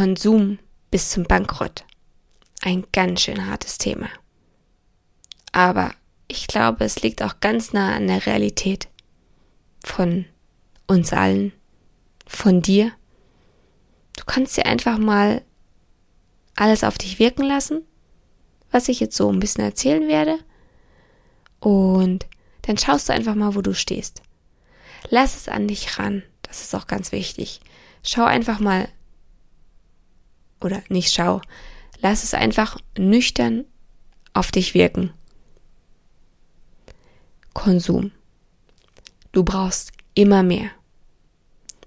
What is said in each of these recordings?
Konsum bis zum Bankrott. Ein ganz schön hartes Thema. Aber ich glaube, es liegt auch ganz nah an der Realität von uns allen, von dir. Du kannst dir einfach mal alles auf dich wirken lassen, was ich jetzt so ein bisschen erzählen werde. Und dann schaust du einfach mal, wo du stehst. Lass es an dich ran. Das ist auch ganz wichtig. Schau einfach mal oder nicht schau, lass es einfach nüchtern auf dich wirken. Konsum. Du brauchst immer mehr.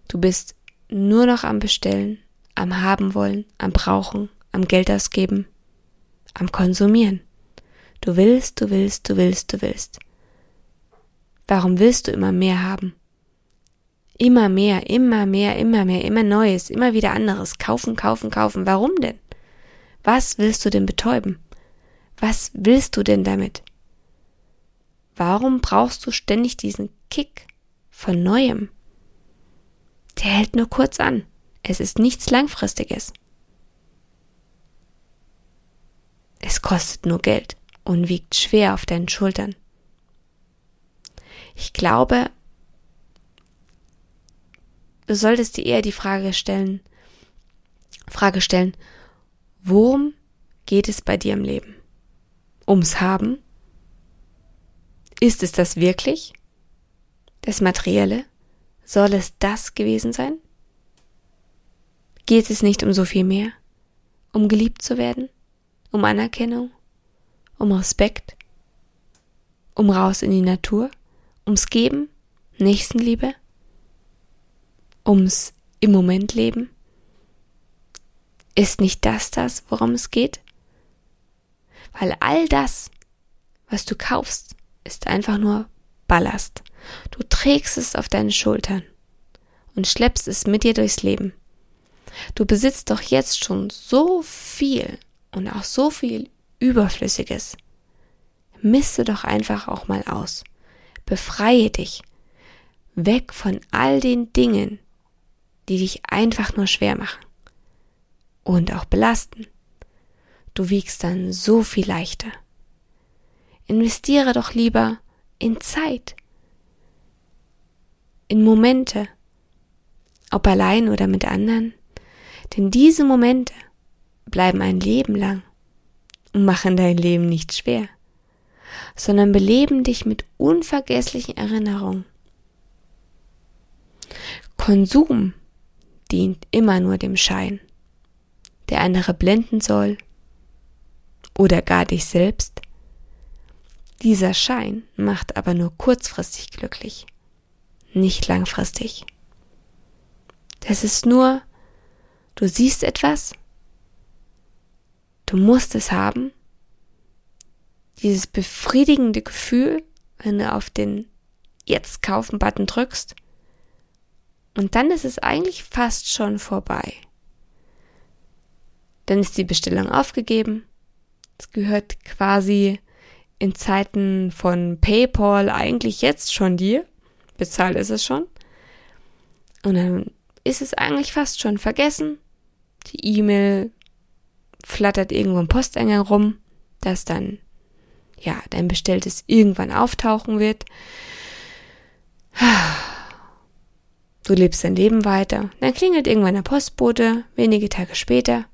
Du bist nur noch am Bestellen, am Haben wollen, am Brauchen, am Geld ausgeben, am Konsumieren. Du willst, du willst, du willst, du willst. Warum willst du immer mehr haben? Immer mehr, immer mehr, immer mehr, immer Neues, immer wieder anderes. Kaufen, kaufen, kaufen. Warum denn? Was willst du denn betäuben? Was willst du denn damit? Warum brauchst du ständig diesen Kick von Neuem? Der hält nur kurz an. Es ist nichts Langfristiges. Es kostet nur Geld und wiegt schwer auf deinen Schultern. Ich glaube, du solltest dir eher die Frage stellen, Frage stellen, worum geht es bei dir im Leben? Ums Haben? Ist es das wirklich? Das Materielle? Soll es das gewesen sein? Geht es nicht um so viel mehr? Um geliebt zu werden? Um Anerkennung? Um Respekt? Um raus in die Natur? Ums Geben? Nächstenliebe? Ums im Moment leben? Ist nicht das das, worum es geht? Weil all das, was du kaufst, ist einfach nur Ballast. Du trägst es auf deinen Schultern und schleppst es mit dir durchs Leben. Du besitzt doch jetzt schon so viel und auch so viel Überflüssiges. Misse doch einfach auch mal aus. Befreie dich. Weg von all den Dingen, die dich einfach nur schwer machen und auch belasten. Du wiegst dann so viel leichter. Investiere doch lieber in Zeit, in Momente, ob allein oder mit anderen, denn diese Momente bleiben ein Leben lang und machen dein Leben nicht schwer, sondern beleben dich mit unvergesslichen Erinnerungen. Konsum dient immer nur dem Schein, der andere blenden soll oder gar dich selbst. Dieser Schein macht aber nur kurzfristig glücklich, nicht langfristig. Das ist nur, du siehst etwas, du musst es haben, dieses befriedigende Gefühl, wenn du auf den Jetzt kaufen Button drückst und dann ist es eigentlich fast schon vorbei. Dann ist die Bestellung aufgegeben. Es gehört quasi in Zeiten von PayPal eigentlich jetzt schon dir. Bezahlt ist es schon. Und dann ist es eigentlich fast schon vergessen. Die E-Mail flattert irgendwo im Posteingang rum, dass dann, ja, dein Bestelltes irgendwann auftauchen wird. Du lebst dein Leben weiter. Dann klingelt irgendwann der Postbote, wenige Tage später,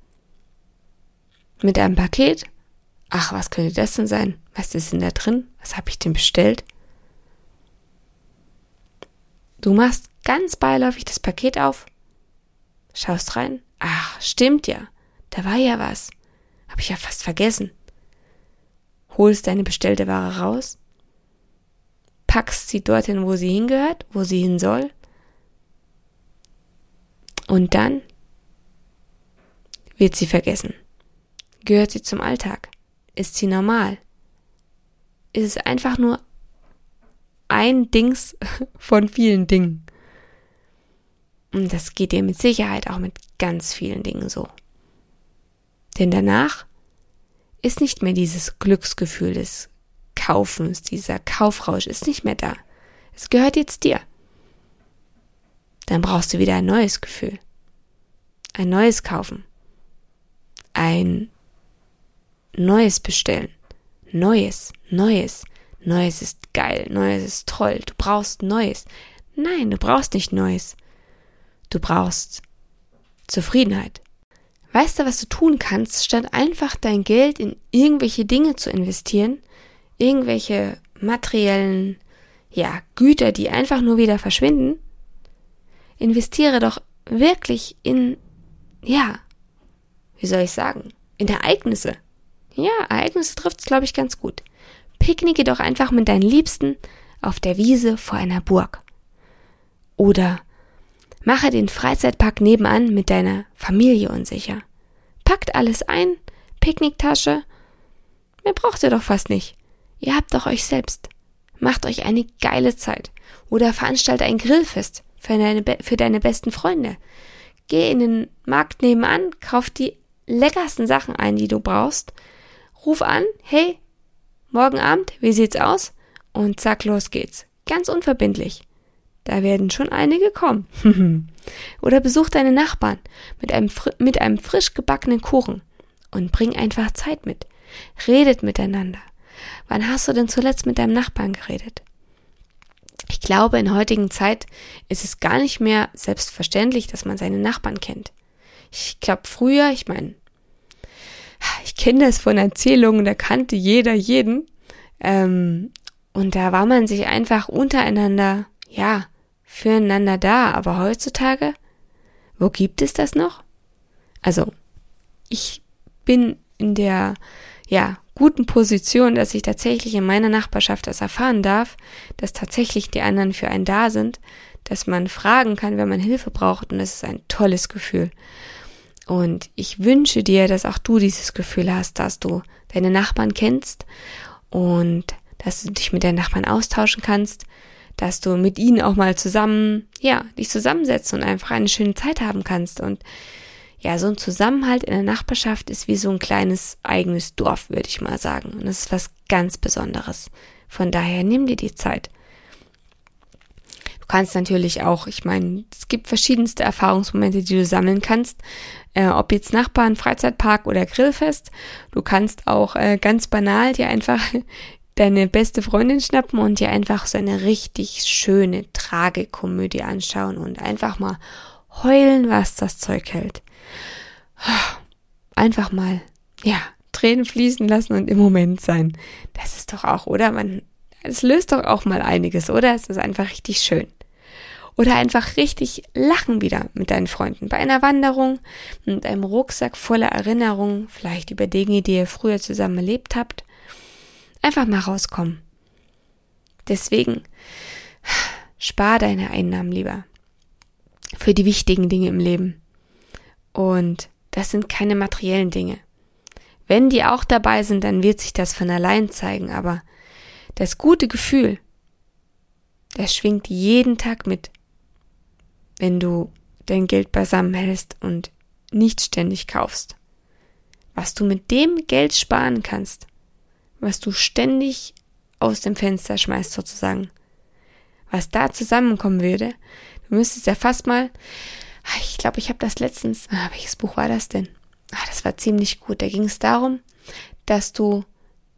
mit einem Paket. Ach, was könnte das denn sein? Was ist denn da drin? Was habe ich denn bestellt? Du machst ganz beiläufig das Paket auf, schaust rein. Ach, stimmt ja. Da war ja was. Hab ich ja fast vergessen. Holst deine bestellte Ware raus. packst sie dorthin, wo sie hingehört, wo sie hin soll. Und dann wird sie vergessen. Gehört sie zum Alltag? Ist sie normal? Ist es einfach nur ein Dings von vielen Dingen? Und das geht dir mit Sicherheit auch mit ganz vielen Dingen so. Denn danach ist nicht mehr dieses Glücksgefühl des Kaufens, dieser Kaufrausch ist nicht mehr da. Es gehört jetzt dir. Dann brauchst du wieder ein neues Gefühl. Ein neues Kaufen. Ein neues bestellen. Neues, neues. Neues ist geil, neues ist toll. Du brauchst Neues. Nein, du brauchst nicht Neues. Du brauchst Zufriedenheit. Weißt du, was du tun kannst, statt einfach dein Geld in irgendwelche Dinge zu investieren, irgendwelche materiellen, ja, Güter, die einfach nur wieder verschwinden? Investiere doch wirklich in, ja, wie soll ich sagen, in Ereignisse. Ja, Ereignisse trifft's, glaube ich, ganz gut. Picknicke doch einfach mit deinen Liebsten auf der Wiese vor einer Burg. Oder Mache den Freizeitpark nebenan mit deiner Familie unsicher. Packt alles ein, Picknicktasche. Mehr braucht ihr doch fast nicht. Ihr habt doch euch selbst. Macht euch eine geile Zeit. Oder veranstalte ein Grillfest für deine, für deine besten Freunde. Geh in den Markt nebenan, kauf die leckersten Sachen ein, die du brauchst. Ruf an, hey, morgen Abend, wie sieht's aus? Und zack, los geht's. Ganz unverbindlich. Da werden schon einige kommen. Oder besuch deine Nachbarn mit einem, mit einem frisch gebackenen Kuchen und bring einfach Zeit mit. Redet miteinander. Wann hast du denn zuletzt mit deinem Nachbarn geredet? Ich glaube, in heutigen Zeit ist es gar nicht mehr selbstverständlich, dass man seine Nachbarn kennt. Ich glaube, früher, ich meine, ich kenne das von Erzählungen, da kannte jeder jeden. Ähm, und da war man sich einfach untereinander, ja, füreinander da, aber heutzutage, wo gibt es das noch? Also, ich bin in der, ja, guten Position, dass ich tatsächlich in meiner Nachbarschaft das erfahren darf, dass tatsächlich die anderen für einen da sind, dass man fragen kann, wenn man Hilfe braucht und das ist ein tolles Gefühl. Und ich wünsche dir, dass auch du dieses Gefühl hast, dass du deine Nachbarn kennst und dass du dich mit deinen Nachbarn austauschen kannst, dass du mit ihnen auch mal zusammen, ja, dich zusammensetzt und einfach eine schöne Zeit haben kannst. Und ja, so ein Zusammenhalt in der Nachbarschaft ist wie so ein kleines eigenes Dorf, würde ich mal sagen. Und das ist was ganz Besonderes. Von daher nimm dir die Zeit. Du kannst natürlich auch, ich meine, es gibt verschiedenste Erfahrungsmomente, die du sammeln kannst. Äh, ob jetzt Nachbarn, Freizeitpark oder Grillfest. Du kannst auch äh, ganz banal dir einfach deine beste Freundin schnappen und dir einfach so eine richtig schöne Tragekomödie anschauen und einfach mal heulen, was das Zeug hält. Einfach mal, ja, Tränen fließen lassen und im Moment sein. Das ist doch auch, oder? Man, es löst doch auch mal einiges, oder? Es ist einfach richtig schön. Oder einfach richtig lachen wieder mit deinen Freunden. Bei einer Wanderung, mit einem Rucksack voller Erinnerungen, vielleicht über Dinge, die ihr früher zusammen erlebt habt. Einfach mal rauskommen. Deswegen spar deine Einnahmen lieber für die wichtigen Dinge im Leben. Und das sind keine materiellen Dinge. Wenn die auch dabei sind, dann wird sich das von allein zeigen, aber das gute Gefühl, das schwingt jeden Tag mit, wenn du dein Geld beisammen hältst und nicht ständig kaufst. Was du mit dem Geld sparen kannst, was du ständig aus dem Fenster schmeißt sozusagen. Was da zusammenkommen würde, du müsstest ja fast mal, ah, ich glaube, ich habe das letztens, ah, welches Buch war das denn? Ah, das war ziemlich gut. Da ging es darum, dass du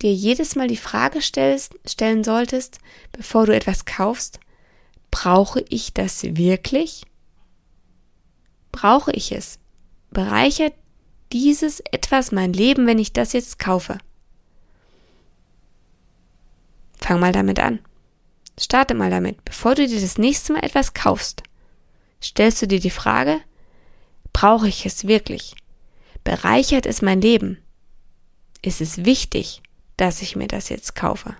dir jedes Mal die Frage stellst, stellen solltest, bevor du etwas kaufst, brauche ich das wirklich? Brauche ich es? Bereichert dieses etwas mein Leben, wenn ich das jetzt kaufe? Fang mal damit an. Starte mal damit. Bevor du dir das nächste Mal etwas kaufst, stellst du dir die Frage, brauche ich es wirklich? Bereichert es mein Leben? Ist es wichtig, dass ich mir das jetzt kaufe?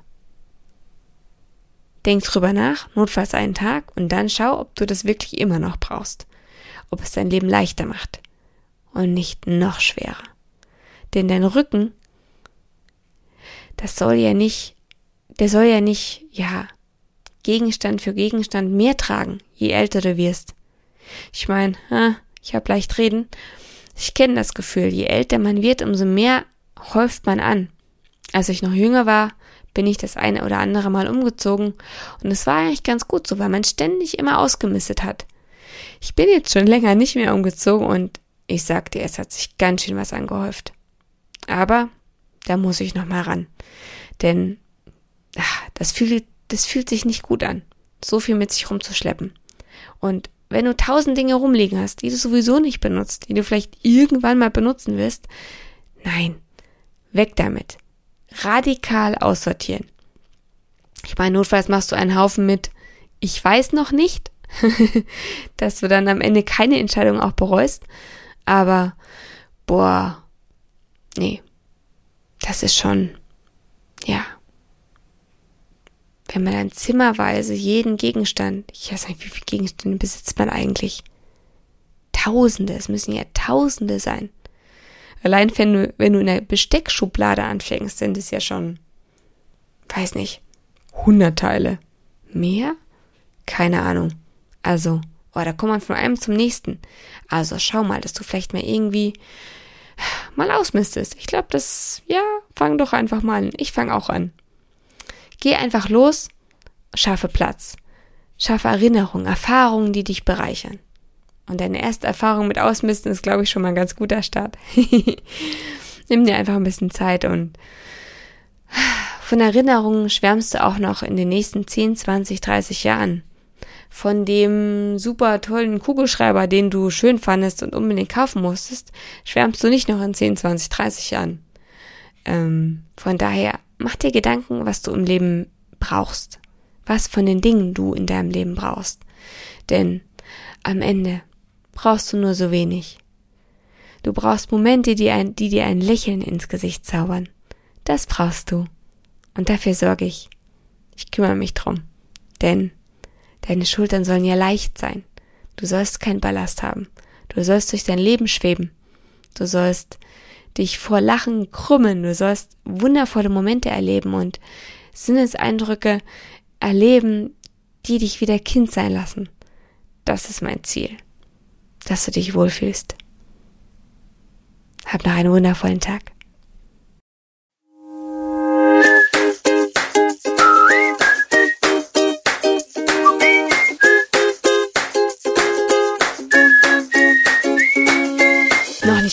Denk drüber nach, notfalls einen Tag und dann schau, ob du das wirklich immer noch brauchst. Ob es dein Leben leichter macht und nicht noch schwerer. Denn dein Rücken, das soll ja nicht, der soll ja nicht, ja, Gegenstand für Gegenstand mehr tragen, je älter du wirst. Ich meine, ich hab leicht reden. Ich kenne das Gefühl, je älter man wird, umso mehr häuft man an. Als ich noch jünger war, bin ich das eine oder andere Mal umgezogen und es war eigentlich ganz gut so, weil man ständig immer ausgemistet hat. Ich bin jetzt schon länger nicht mehr umgezogen und ich sag dir, es hat sich ganz schön was angehäuft. Aber da muss ich noch mal ran, denn ach, das fühlt das fühlt sich nicht gut an, so viel mit sich rumzuschleppen. Und wenn du tausend Dinge rumliegen hast, die du sowieso nicht benutzt, die du vielleicht irgendwann mal benutzen wirst, nein, weg damit radikal aussortieren. Ich meine, notfalls machst du einen Haufen mit, ich weiß noch nicht, dass du dann am Ende keine Entscheidung auch bereust. Aber, boah, nee, das ist schon, ja. Wenn man dann zimmerweise jeden Gegenstand, ich weiß nicht, wie viele Gegenstände besitzt man eigentlich? Tausende, es müssen ja Tausende sein. Allein wenn du, wenn du in der Besteckschublade anfängst, sind es ja schon, weiß nicht, hundert Teile. Mehr? Keine Ahnung. Also, oh, da kommt man von einem zum nächsten. Also schau mal, dass du vielleicht mal irgendwie mal ausmistest. Ich glaube, das, ja, fang doch einfach mal an. Ich fang auch an. Geh einfach los, schaffe Platz. Schaffe Erinnerungen, Erfahrungen, die dich bereichern. Und deine erste Erfahrung mit Ausmisten ist, glaube ich, schon mal ein ganz guter Start. Nimm dir einfach ein bisschen Zeit und von Erinnerungen schwärmst du auch noch in den nächsten 10, 20, 30 Jahren. Von dem super tollen Kugelschreiber, den du schön fandest und unbedingt kaufen musstest, schwärmst du nicht noch in 10, 20, 30 Jahren. Ähm, von daher, mach dir Gedanken, was du im Leben brauchst. Was von den Dingen du in deinem Leben brauchst. Denn am Ende brauchst du nur so wenig. Du brauchst Momente, die, ein, die dir ein Lächeln ins Gesicht zaubern. Das brauchst du. Und dafür sorge ich. Ich kümmere mich drum. Denn deine Schultern sollen ja leicht sein. Du sollst keinen Ballast haben. Du sollst durch dein Leben schweben. Du sollst dich vor Lachen krümmen. Du sollst wundervolle Momente erleben und Sinneseindrücke erleben, die dich wieder Kind sein lassen. Das ist mein Ziel dass du dich wohlfühlst. Hab noch einen wundervollen Tag.